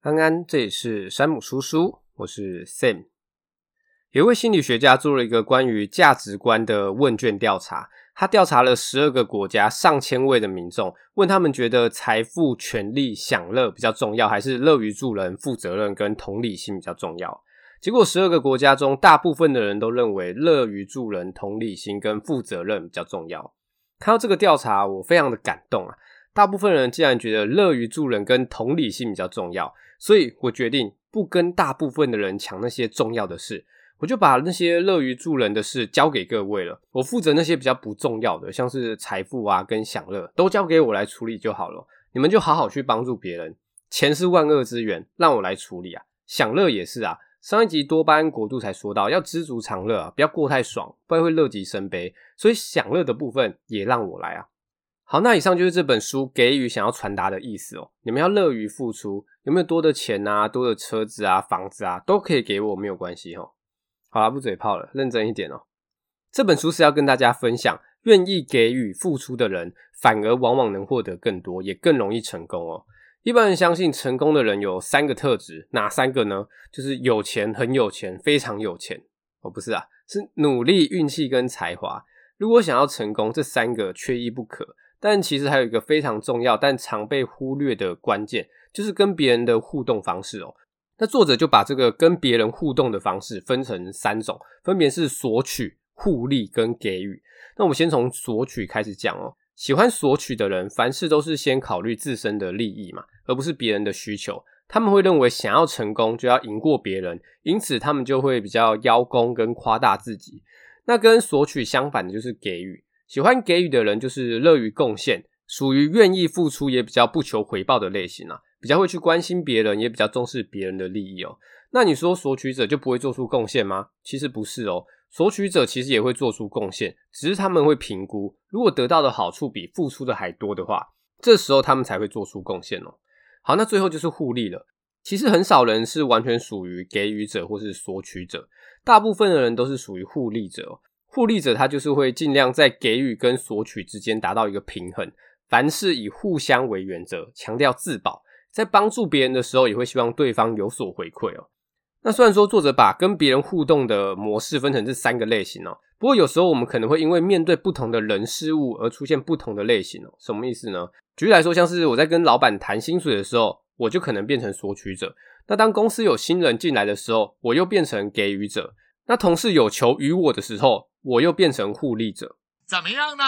安安，这里是山姆叔叔，我是 Sam。有一位心理学家做了一个关于价值观的问卷调查，他调查了十二个国家上千位的民众，问他们觉得财富、权力、享乐比较重要，还是乐于助人、负责任跟同理心比较重要？结果，十二个国家中，大部分的人都认为乐于助人、同理心跟负责任比较重要。看到这个调查，我非常的感动啊！大部分人竟然觉得乐于助人跟同理心比较重要，所以我决定不跟大部分的人抢那些重要的事。我就把那些乐于助人的事交给各位了，我负责那些比较不重要的，像是财富啊跟享乐，都交给我来处理就好了。你们就好好去帮助别人，钱是万恶之源，让我来处理啊。享乐也是啊，上一集多巴胺国度才说到要知足常乐啊，不要过太爽，不然会乐极生悲。所以享乐的部分也让我来啊。好，那以上就是这本书给予想要传达的意思哦。你们要乐于付出，有没有多的钱啊、多的车子啊、房子啊，都可以给我，没有关系哦。好啦，不嘴炮了，认真一点哦。这本书是要跟大家分享，愿意给予付出的人，反而往往能获得更多，也更容易成功哦。一般人相信成功的人有三个特质，哪三个呢？就是有钱、很有钱、非常有钱。哦，不是啊，是努力、运气跟才华。如果想要成功，这三个缺一不可。但其实还有一个非常重要，但常被忽略的关键，就是跟别人的互动方式哦。那作者就把这个跟别人互动的方式分成三种，分别是索取、互利跟给予。那我们先从索取开始讲哦。喜欢索取的人，凡事都是先考虑自身的利益嘛，而不是别人的需求。他们会认为想要成功就要赢过别人，因此他们就会比较邀功跟夸大自己。那跟索取相反的就是给予。喜欢给予的人就是乐于贡献，属于愿意付出也比较不求回报的类型啊。比较会去关心别人，也比较重视别人的利益哦。那你说索取者就不会做出贡献吗？其实不是哦，索取者其实也会做出贡献，只是他们会评估，如果得到的好处比付出的还多的话，这时候他们才会做出贡献哦。好，那最后就是互利了。其实很少人是完全属于给予者或是索取者，大部分的人都是属于互利者。互利者他就是会尽量在给予跟索取之间达到一个平衡，凡事以互相为原则，强调自保。在帮助别人的时候，也会希望对方有所回馈哦。那虽然说作者把跟别人互动的模式分成这三个类型哦，不过有时候我们可能会因为面对不同的人事物而出现不同的类型哦。什么意思呢？举例来说，像是我在跟老板谈薪水的时候，我就可能变成索取者；那当公司有新人进来的时候，我又变成给予者；那同事有求于我的时候，我又变成互利者。怎么样呢？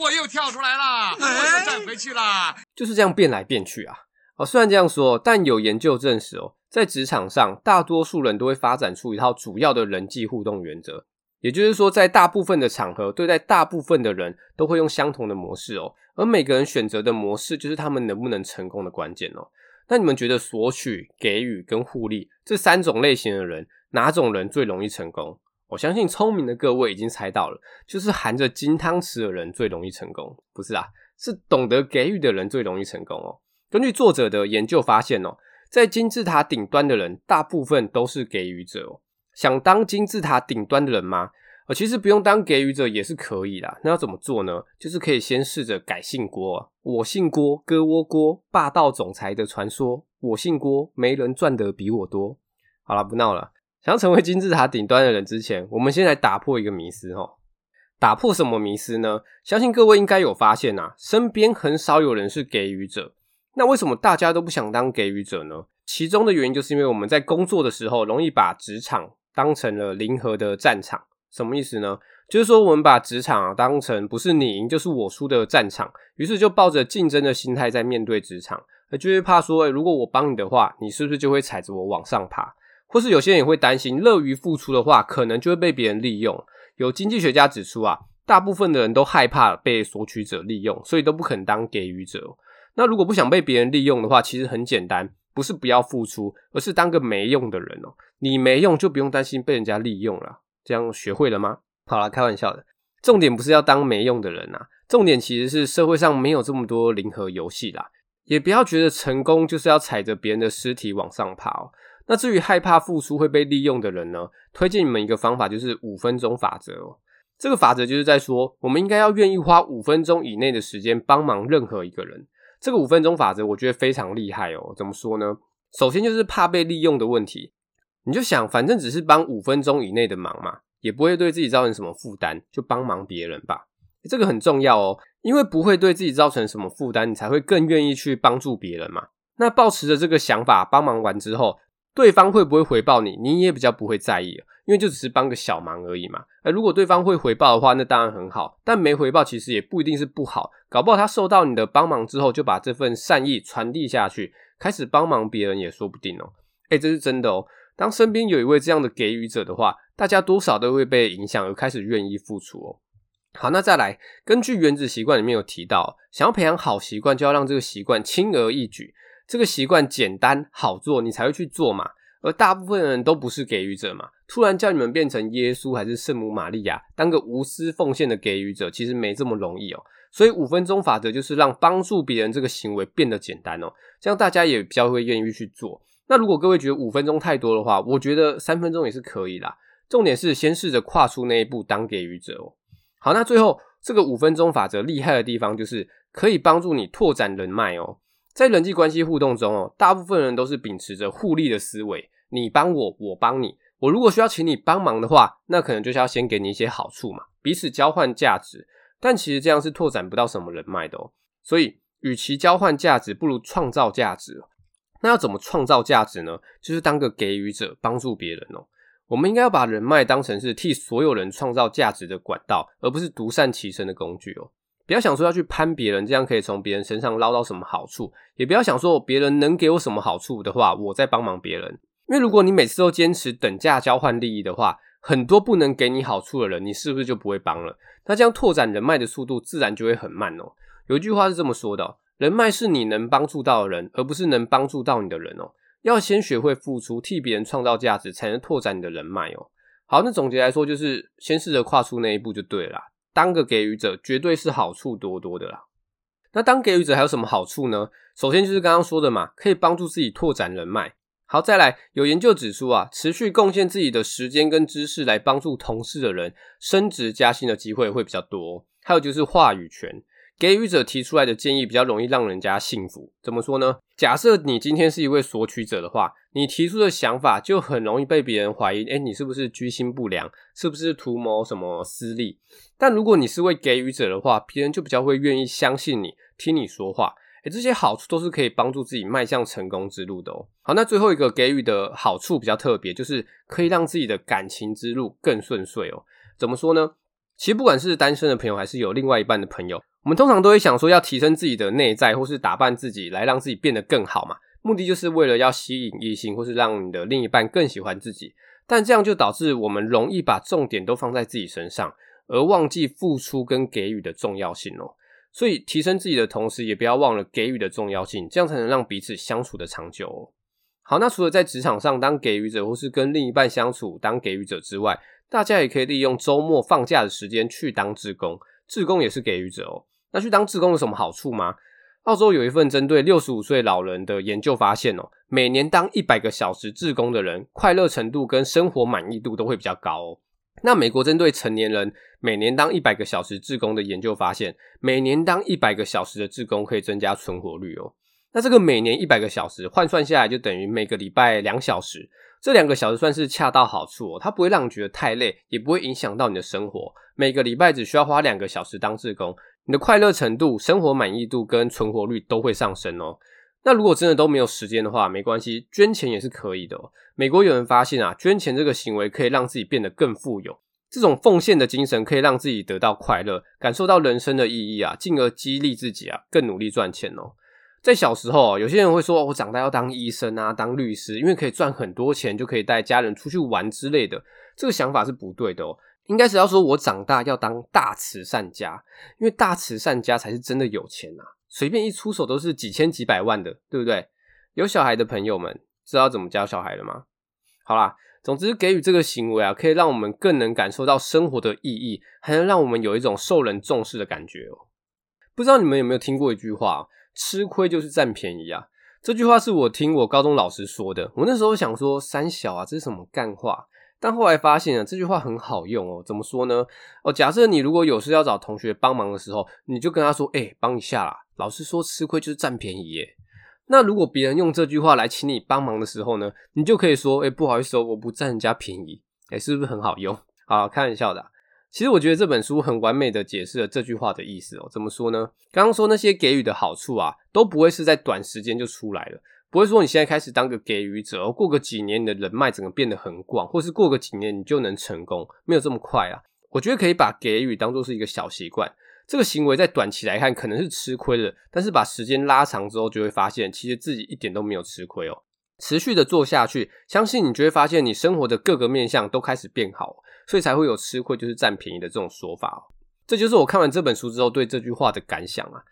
我又跳出来啦，我又站回去啦，就是这样变来变去啊。哦，虽然这样说，但有研究证实哦，在职场上，大多数人都会发展出一套主要的人际互动原则。也就是说，在大部分的场合，对待大部分的人都会用相同的模式哦。而每个人选择的模式，就是他们能不能成功的关键哦。那你们觉得索取、给予跟互利这三种类型的人，哪种人最容易成功？我相信聪明的各位已经猜到了，就是含着金汤匙的人最容易成功。不是啊，是懂得给予的人最容易成功哦。根据作者的研究发现哦，在金字塔顶端的人，大部分都是给予者哦。想当金字塔顶端的人吗？呃，其实不用当给予者也是可以啦。那要怎么做呢？就是可以先试着改姓郭，我姓郭，哥窝郭，霸道总裁的传说。我姓郭，没人赚得比我多。好了，不闹了。想要成为金字塔顶端的人之前，我们先来打破一个迷思哦。打破什么迷思呢？相信各位应该有发现啊，身边很少有人是给予者。那为什么大家都不想当给予者呢？其中的原因就是因为我们在工作的时候，容易把职场当成了零和的战场。什么意思呢？就是说我们把职场当成不是你赢就是我输的战场，于是就抱着竞争的心态在面对职场，就会怕说，如果我帮你的话，你是不是就会踩着我往上爬？或是有些人也会担心，乐于付出的话，可能就会被别人利用。有经济学家指出啊，大部分的人都害怕被索取者利用，所以都不肯当给予者。那如果不想被别人利用的话，其实很简单，不是不要付出，而是当个没用的人哦。你没用就不用担心被人家利用了。这样学会了吗？好啦，开玩笑的。重点不是要当没用的人啊，重点其实是社会上没有这么多零和游戏啦。也不要觉得成功就是要踩着别人的尸体往上爬哦。那至于害怕付出会被利用的人呢，推荐你们一个方法，就是五分钟法则哦。这个法则就是在说，我们应该要愿意花五分钟以内的时间帮忙任何一个人。这个五分钟法则，我觉得非常厉害哦。怎么说呢？首先就是怕被利用的问题。你就想，反正只是帮五分钟以内的忙嘛，也不会对自己造成什么负担，就帮忙别人吧。这个很重要哦，因为不会对自己造成什么负担，你才会更愿意去帮助别人嘛。那抱持着这个想法，帮忙完之后，对方会不会回报你，你也比较不会在意，因为就只是帮个小忙而已嘛。而如果对方会回报的话，那当然很好，但没回报其实也不一定是不好，搞不好他受到你的帮忙之后，就把这份善意传递下去，开始帮忙别人也说不定哦。诶，这是真的哦。当身边有一位这样的给予者的话，大家多少都会被影响而开始愿意付出哦。好，那再来，根据《原子习惯》里面有提到，想要培养好习惯，就要让这个习惯轻而易举，这个习惯简单好做，你才会去做嘛。而大部分人都不是给予者嘛，突然叫你们变成耶稣还是圣母玛利亚，当个无私奉献的给予者，其实没这么容易哦。所以五分钟法则就是让帮助别人这个行为变得简单哦，这样大家也比较会愿意去做。那如果各位觉得五分钟太多的话，我觉得三分钟也是可以啦。重点是先试着跨出那一步，当给予者哦。好，那最后这个五分钟法则厉害的地方就是可以帮助你拓展人脉哦。在人际关系互动中哦，大部分人都是秉持着互利的思维，你帮我，我帮你。我如果需要请你帮忙的话，那可能就是要先给你一些好处嘛，彼此交换价值。但其实这样是拓展不到什么人脉的哦。所以，与其交换价值，不如创造价值。那要怎么创造价值呢？就是当个给予者，帮助别人哦。我们应该要把人脉当成是替所有人创造价值的管道，而不是独善其身的工具哦。不要想说要去攀别人，这样可以从别人身上捞到什么好处；也不要想说别人能给我什么好处的话，我再帮忙别人。因为如果你每次都坚持等价交换利益的话，很多不能给你好处的人，你是不是就不会帮了？那这样拓展人脉的速度自然就会很慢哦。有一句话是这么说的。人脉是你能帮助到的人，而不是能帮助到你的人哦。要先学会付出，替别人创造价值，才能拓展你的人脉哦。好，那总结来说，就是先试着跨出那一步就对了。当个给予者，绝对是好处多多的啦。那当给予者还有什么好处呢？首先就是刚刚说的嘛，可以帮助自己拓展人脉。好，再来，有研究指出啊，持续贡献自己的时间跟知识来帮助同事的人，升职加薪的机会会比较多。还有就是话语权。给予者提出来的建议比较容易让人家信服，怎么说呢？假设你今天是一位索取者的话，你提出的想法就很容易被别人怀疑，诶，你是不是居心不良？是不是图谋什么私利？但如果你是位给予者的话，别人就比较会愿意相信你，听你说话。诶，这些好处都是可以帮助自己迈向成功之路的哦。好，那最后一个给予的好处比较特别，就是可以让自己的感情之路更顺遂哦。怎么说呢？其实不管是单身的朋友，还是有另外一半的朋友。我们通常都会想说要提升自己的内在，或是打扮自己来让自己变得更好嘛，目的就是为了要吸引异性，或是让你的另一半更喜欢自己。但这样就导致我们容易把重点都放在自己身上，而忘记付出跟给予的重要性哦。所以提升自己的同时，也不要忘了给予的重要性，这样才能让彼此相处的长久哦。好，那除了在职场上当给予者，或是跟另一半相处当给予者之外，大家也可以利用周末放假的时间去当志工，志工也是给予者哦。那去当志工有什么好处吗？澳洲有一份针对六十五岁老人的研究发现哦，每年当一百个小时志工的人，快乐程度跟生活满意度都会比较高哦。那美国针对成年人每年当一百个小时志工的研究发现，每年当一百个小时的志工可以增加存活率哦。那这个每年一百个小时换算下来，就等于每个礼拜两小时。这两个小时算是恰到好处哦，它不会让你觉得太累，也不会影响到你的生活。每个礼拜只需要花两个小时当志工。你的快乐程度、生活满意度跟存活率都会上升哦。那如果真的都没有时间的话，没关系，捐钱也是可以的哦。美国有人发现啊，捐钱这个行为可以让自己变得更富有。这种奉献的精神可以让自己得到快乐，感受到人生的意义啊，进而激励自己啊，更努力赚钱哦。在小时候，有些人会说，我长大要当医生啊，当律师，因为可以赚很多钱，就可以带家人出去玩之类的。这个想法是不对的哦。应该是要说，我长大要当大慈善家，因为大慈善家才是真的有钱啊！随便一出手都是几千几百万的，对不对？有小孩的朋友们知道怎么教小孩了吗？好啦，总之给予这个行为啊，可以让我们更能感受到生活的意义，还能让我们有一种受人重视的感觉哦。不知道你们有没有听过一句话：“吃亏就是占便宜啊！”这句话是我听我高中老师说的。我那时候想说，三小啊，这是什么干话？但后来发现啊，这句话很好用哦。怎么说呢？哦，假设你如果有事要找同学帮忙的时候，你就跟他说：“哎，帮一下啦。”老师说吃亏就是占便宜耶。那如果别人用这句话来请你帮忙的时候呢，你就可以说：“哎，不好意思哦，我不占人家便宜。”哎，是不是很好用？好，开玩笑的。其实我觉得这本书很完美的解释了这句话的意思哦。怎么说呢？刚刚说那些给予的好处啊，都不会是在短时间就出来了，不会说你现在开始当个给予者，过个几年你的人脉整个变得很广，或是过个几年你就能成功，没有这么快啊。我觉得可以把给予当作是一个小习惯。这个行为在短期来看可能是吃亏的，但是把时间拉长之后，就会发现其实自己一点都没有吃亏哦。持续的做下去，相信你就会发现你生活的各个面向都开始变好，所以才会有吃亏就是占便宜的这种说法哦。这就是我看完这本书之后对这句话的感想啊。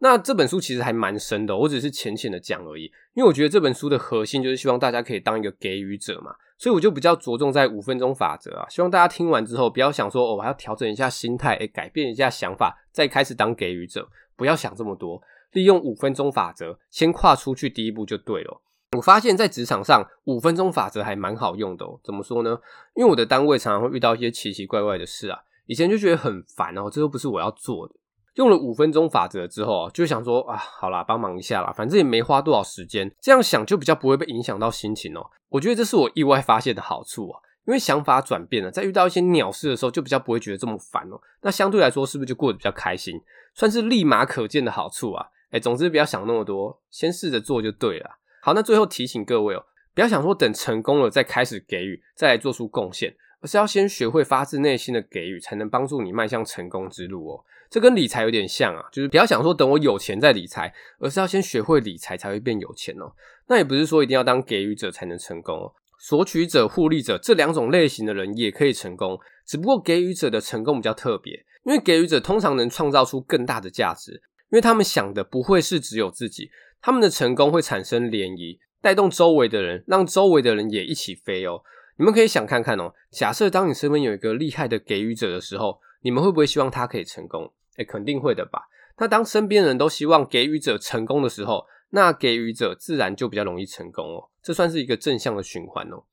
那这本书其实还蛮深的，我只是浅浅的讲而已，因为我觉得这本书的核心就是希望大家可以当一个给予者嘛。所以我就比较着重在五分钟法则啊，希望大家听完之后不要想说哦，我还要调整一下心态，诶，改变一下想法，再开始当给予者，不要想这么多，利用五分钟法则先跨出去第一步就对了。我发现，在职场上五分钟法则还蛮好用的哦。怎么说呢？因为我的单位常常会遇到一些奇奇怪怪的事啊，以前就觉得很烦哦，这又不是我要做的。用了五分钟法则之后，就想说啊，好啦，帮忙一下啦，反正也没花多少时间，这样想就比较不会被影响到心情哦。我觉得这是我意外发现的好处啊，因为想法转变了，在遇到一些鸟事的时候，就比较不会觉得这么烦哦。那相对来说，是不是就过得比较开心？算是立马可见的好处啊。诶，总之不要想那么多，先试着做就对了。好，那最后提醒各位哦，不要想说等成功了再开始给予，再来做出贡献，而是要先学会发自内心的给予，才能帮助你迈向成功之路哦。这跟理财有点像啊，就是不要想说等我有钱再理财，而是要先学会理财才会变有钱哦。那也不是说一定要当给予者才能成功哦，索取者、互利者这两种类型的人也可以成功，只不过给予者的成功比较特别，因为给予者通常能创造出更大的价值，因为他们想的不会是只有自己，他们的成功会产生涟漪，带动周围的人，让周围的人也一起飞哦。你们可以想看看哦，假设当你身边有一个厉害的给予者的时候，你们会不会希望他可以成功？诶，肯定会的吧。那当身边人都希望给予者成功的时候，那给予者自然就比较容易成功哦。这算是一个正向的循环哦。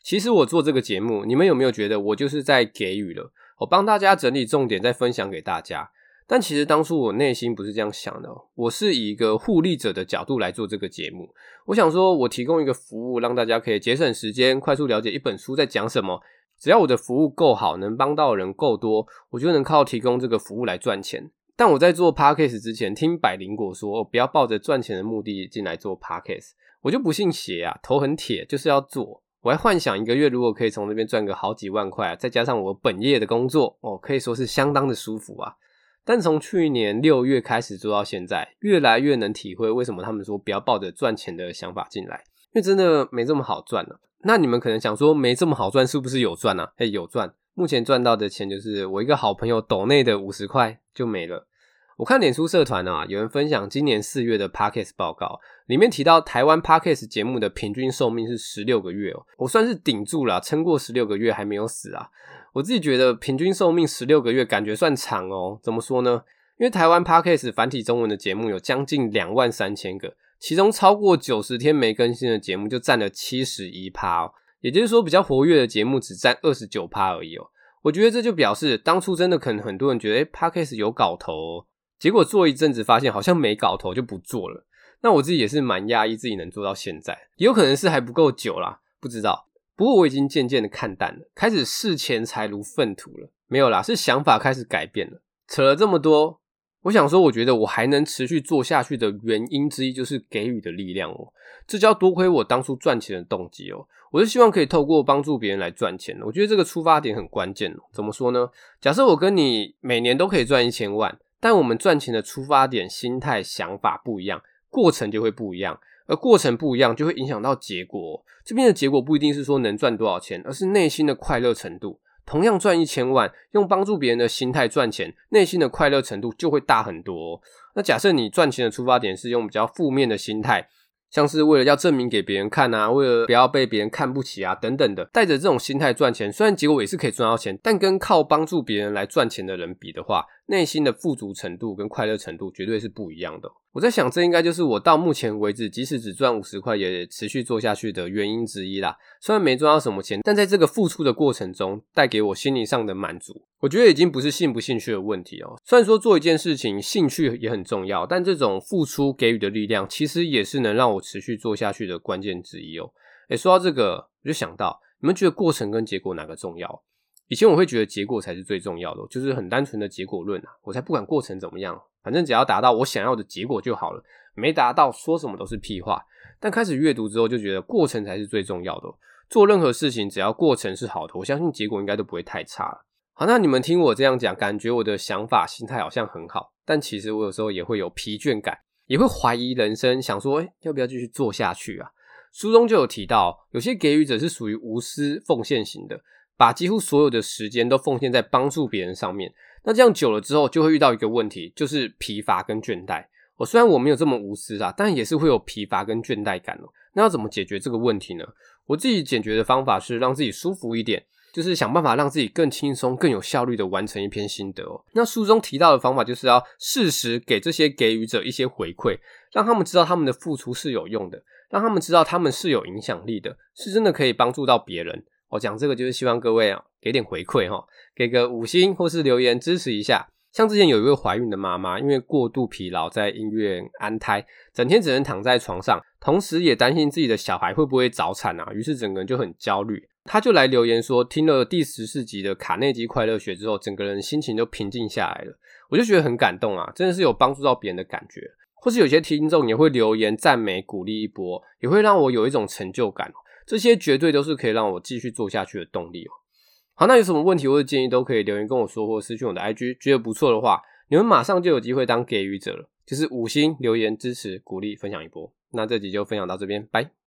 其实我做这个节目，你们有没有觉得我就是在给予了？我帮大家整理重点，再分享给大家。但其实当初我内心不是这样想的，我是以一个互利者的角度来做这个节目。我想说，我提供一个服务，让大家可以节省时间，快速了解一本书在讲什么。只要我的服务够好，能帮到人够多，我就能靠提供这个服务来赚钱。但我在做 Podcast 之前，听百灵果说，我不要抱着赚钱的目的进来做 Podcast，我就不信邪啊，头很铁，就是要做。我还幻想一个月如果可以从那边赚个好几万块，再加上我本业的工作，哦，可以说是相当的舒服啊。但从去年六月开始做到现在，越来越能体会为什么他们说不要抱着赚钱的想法进来，因为真的没这么好赚了。那你们可能想说，没这么好赚，是不是有赚啊？诶，有赚。目前赚到的钱就是我一个好朋友抖内的五十块就没了。我看脸书社团啊，有人分享今年四月的 Podcast 报告，里面提到台湾 Podcast 节目的平均寿命是十六个月哦。我算是顶住了，撑过十六个月还没有死啊。我自己觉得平均寿命十六个月感觉算长哦。怎么说呢？因为台湾 Podcast 繁体中文的节目有将近两万三千个。其中超过九十天没更新的节目就占了七十一趴哦，也就是说比较活跃的节目只占二十九趴而已哦。我觉得这就表示当初真的可能很多人觉得诶 Podcast 有搞头哦，结果做一阵子发现好像没搞头就不做了。那我自己也是蛮讶异自己能做到现在，也有可能是还不够久啦，不知道。不过我已经渐渐的看淡了，开始视钱财如粪土了。没有啦，是想法开始改变了。扯了这么多。我想说，我觉得我还能持续做下去的原因之一就是给予的力量哦。这就要多亏我当初赚钱的动机哦。我是希望可以透过帮助别人来赚钱。我觉得这个出发点很关键哦。怎么说呢？假设我跟你每年都可以赚一千万，但我们赚钱的出发点、心态、想法不一样，过程就会不一样。而过程不一样，就会影响到结果。这边的结果不一定是说能赚多少钱，而是内心的快乐程度。同样赚一千万，用帮助别人的心态赚钱，内心的快乐程度就会大很多。那假设你赚钱的出发点是用比较负面的心态，像是为了要证明给别人看啊，为了不要被别人看不起啊等等的，带着这种心态赚钱，虽然结果也是可以赚到钱，但跟靠帮助别人来赚钱的人比的话，内心的富足程度跟快乐程度绝对是不一样的。我在想，这应该就是我到目前为止，即使只赚五十块，也持续做下去的原因之一啦。虽然没赚到什么钱，但在这个付出的过程中，带给我心灵上的满足，我觉得已经不是兴不兴趣的问题哦。虽然说做一件事情兴趣也很重要，但这种付出给予的力量，其实也是能让我持续做下去的关键之一哦。诶，说到这个，我就想到，你们觉得过程跟结果哪个重要？以前我会觉得结果才是最重要的，就是很单纯的结果论啊，我才不管过程怎么样，反正只要达到我想要的结果就好了，没达到说什么都是屁话。但开始阅读之后，就觉得过程才是最重要的。做任何事情，只要过程是好的，我相信结果应该都不会太差。好，那你们听我这样讲，感觉我的想法、心态好像很好，但其实我有时候也会有疲倦感，也会怀疑人生，想说，欸，要不要继续做下去啊？书中就有提到，有些给予者是属于无私奉献型的。把几乎所有的时间都奉献在帮助别人上面，那这样久了之后，就会遇到一个问题，就是疲乏跟倦怠。我虽然我没有这么无私啊，但也是会有疲乏跟倦怠感哦。那要怎么解决这个问题呢？我自己解决的方法是让自己舒服一点，就是想办法让自己更轻松、更有效率的完成一篇心得哦。那书中提到的方法就是要适时给这些给予者一些回馈，让他们知道他们的付出是有用的，让他们知道他们是有影响力的，是真的可以帮助到别人。我讲这个就是希望各位啊，给点回馈哈，给个五星或是留言支持一下。像之前有一位怀孕的妈妈，因为过度疲劳在医院安胎，整天只能躺在床上，同时也担心自己的小孩会不会早产啊，于是整个人就很焦虑。她就来留言说，听了第十四集的卡内基快乐学之后，整个人心情就平静下来了。我就觉得很感动啊，真的是有帮助到别人的感觉。或是有些听众也会留言赞美鼓励一波，也会让我有一种成就感。这些绝对都是可以让我继续做下去的动力哦。好，那有什么问题或者建议都可以留言跟我说，或私讯我的 IG。觉得不错的话，你们马上就有机会当给予者了，就是五星留言支持、鼓励、分享一波。那这集就分享到这边，拜。